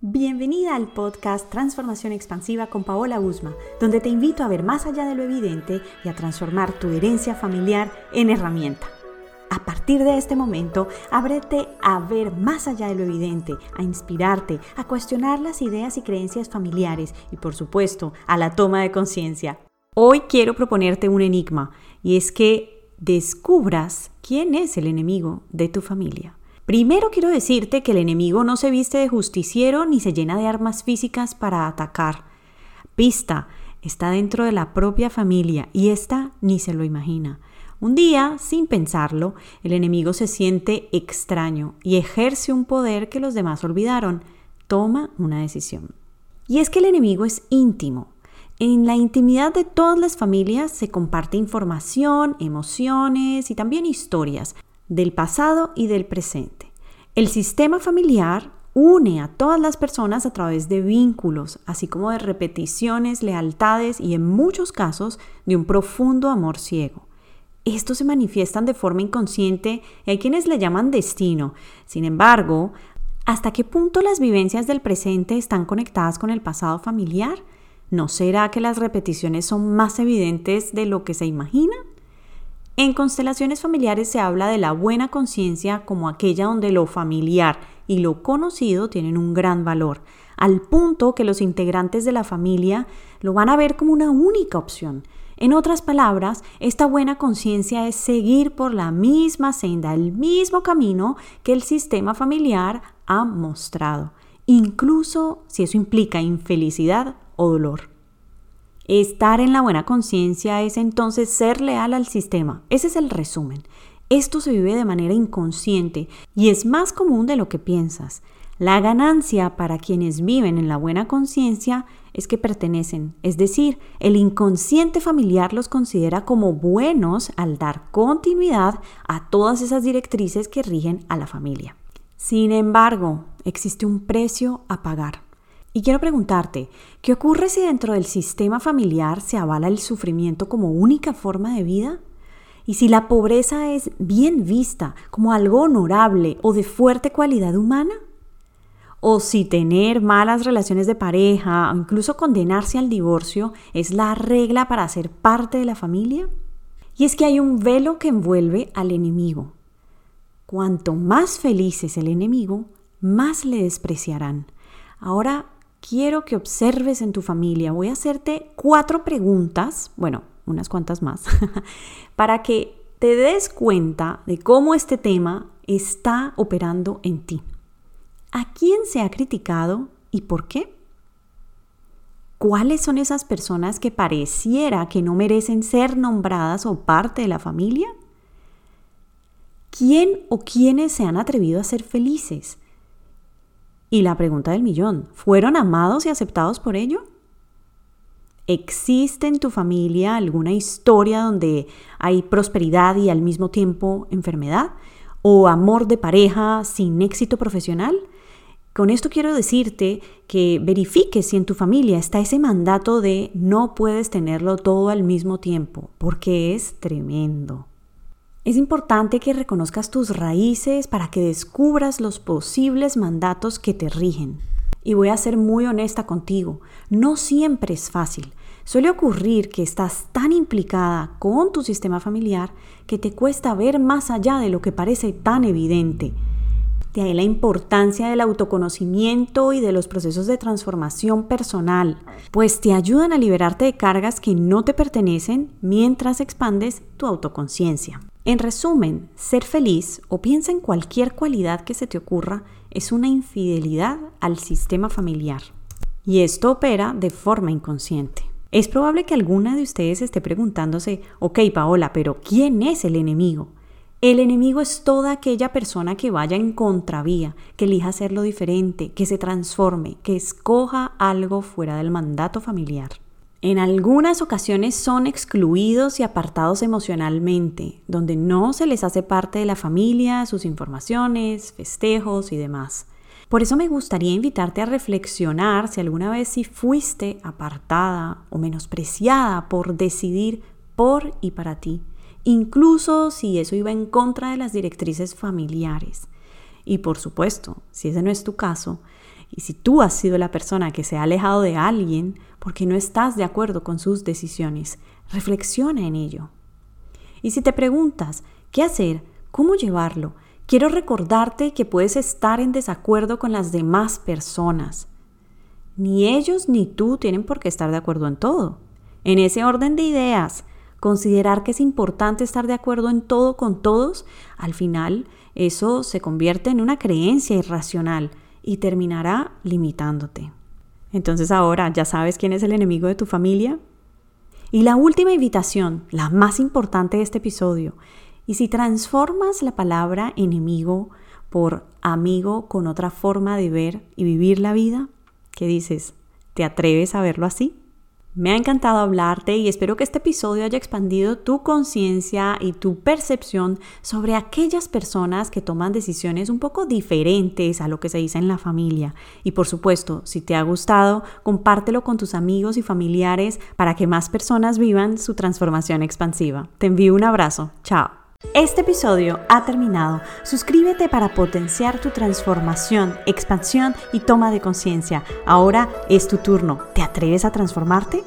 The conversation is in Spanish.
Bienvenida al podcast Transformación Expansiva con Paola Usma, donde te invito a ver más allá de lo evidente y a transformar tu herencia familiar en herramienta. A partir de este momento, ábrete a ver más allá de lo evidente, a inspirarte, a cuestionar las ideas y creencias familiares y por supuesto a la toma de conciencia. Hoy quiero proponerte un enigma y es que descubras quién es el enemigo de tu familia. Primero quiero decirte que el enemigo no se viste de justiciero ni se llena de armas físicas para atacar. Pista, está dentro de la propia familia y esta ni se lo imagina. Un día, sin pensarlo, el enemigo se siente extraño y ejerce un poder que los demás olvidaron. Toma una decisión. Y es que el enemigo es íntimo. En la intimidad de todas las familias se comparte información, emociones y también historias del pasado y del presente. El sistema familiar une a todas las personas a través de vínculos, así como de repeticiones, lealtades y en muchos casos de un profundo amor ciego. Estos se manifiestan de forma inconsciente y hay quienes le llaman destino. Sin embargo, ¿hasta qué punto las vivencias del presente están conectadas con el pasado familiar? ¿No será que las repeticiones son más evidentes de lo que se imagina? En constelaciones familiares se habla de la buena conciencia como aquella donde lo familiar y lo conocido tienen un gran valor, al punto que los integrantes de la familia lo van a ver como una única opción. En otras palabras, esta buena conciencia es seguir por la misma senda, el mismo camino que el sistema familiar ha mostrado, incluso si eso implica infelicidad o dolor. Estar en la buena conciencia es entonces ser leal al sistema. Ese es el resumen. Esto se vive de manera inconsciente y es más común de lo que piensas. La ganancia para quienes viven en la buena conciencia es que pertenecen, es decir, el inconsciente familiar los considera como buenos al dar continuidad a todas esas directrices que rigen a la familia. Sin embargo, existe un precio a pagar. Y quiero preguntarte, ¿qué ocurre si dentro del sistema familiar se avala el sufrimiento como única forma de vida? Y si la pobreza es bien vista como algo honorable o de fuerte cualidad humana? ¿O si tener malas relaciones de pareja o incluso condenarse al divorcio es la regla para ser parte de la familia? Y es que hay un velo que envuelve al enemigo. Cuanto más feliz es el enemigo, más le despreciarán. Ahora quiero que observes en tu familia. Voy a hacerte cuatro preguntas, bueno, unas cuantas más, para que te des cuenta de cómo este tema está operando en ti. ¿A quién se ha criticado y por qué? ¿Cuáles son esas personas que pareciera que no merecen ser nombradas o parte de la familia? ¿Quién o quiénes se han atrevido a ser felices? Y la pregunta del millón, ¿fueron amados y aceptados por ello? ¿Existe en tu familia alguna historia donde hay prosperidad y al mismo tiempo enfermedad? ¿O amor de pareja sin éxito profesional? Con esto quiero decirte que verifiques si en tu familia está ese mandato de no puedes tenerlo todo al mismo tiempo, porque es tremendo. Es importante que reconozcas tus raíces para que descubras los posibles mandatos que te rigen. Y voy a ser muy honesta contigo, no siempre es fácil. Suele ocurrir que estás tan implicada con tu sistema familiar que te cuesta ver más allá de lo que parece tan evidente. De ahí la importancia del autoconocimiento y de los procesos de transformación personal, pues te ayudan a liberarte de cargas que no te pertenecen mientras expandes tu autoconciencia. En resumen, ser feliz o piensa en cualquier cualidad que se te ocurra es una infidelidad al sistema familiar. Y esto opera de forma inconsciente. Es probable que alguna de ustedes esté preguntándose, ok Paola, pero ¿quién es el enemigo? El enemigo es toda aquella persona que vaya en contravía, que elija hacerlo diferente, que se transforme, que escoja algo fuera del mandato familiar. En algunas ocasiones son excluidos y apartados emocionalmente, donde no se les hace parte de la familia, sus informaciones, festejos y demás. Por eso me gustaría invitarte a reflexionar si alguna vez si fuiste apartada o menospreciada por decidir por y para ti incluso si eso iba en contra de las directrices familiares. Y por supuesto, si ese no es tu caso, Y si tú has sido la persona que se ha alejado de alguien porque no estás de acuerdo con sus decisiones, reflexiona en ello. Y si te preguntas, ¿qué hacer? ¿Cómo llevarlo? Quiero recordarte que puedes estar en desacuerdo con las demás personas. Ni ellos ni tú tienen por qué estar de acuerdo en todo. En ese orden de ideas, considerar que es importante estar de acuerdo en todo con todos, al final eso se convierte en una creencia irracional y terminará limitándote. Entonces ahora ya sabes quién es el enemigo de tu familia. Y la última invitación, la más importante de este episodio, y si transformas la palabra enemigo por amigo con otra forma de ver y vivir la vida, ¿qué dices? ¿Te atreves a verlo así? Me ha encantado hablarte y espero que este episodio haya expandido tu conciencia y tu percepción sobre aquellas personas que toman decisiones un poco diferentes a lo que se dice en la familia. Y por supuesto, si te ha gustado, compártelo con tus amigos y familiares para que más personas vivan su transformación expansiva. Te envío un abrazo. Chao. Este episodio ha terminado. Suscríbete para potenciar tu transformación, expansión y toma de conciencia. Ahora es tu turno. ¿Te atreves a transformarte?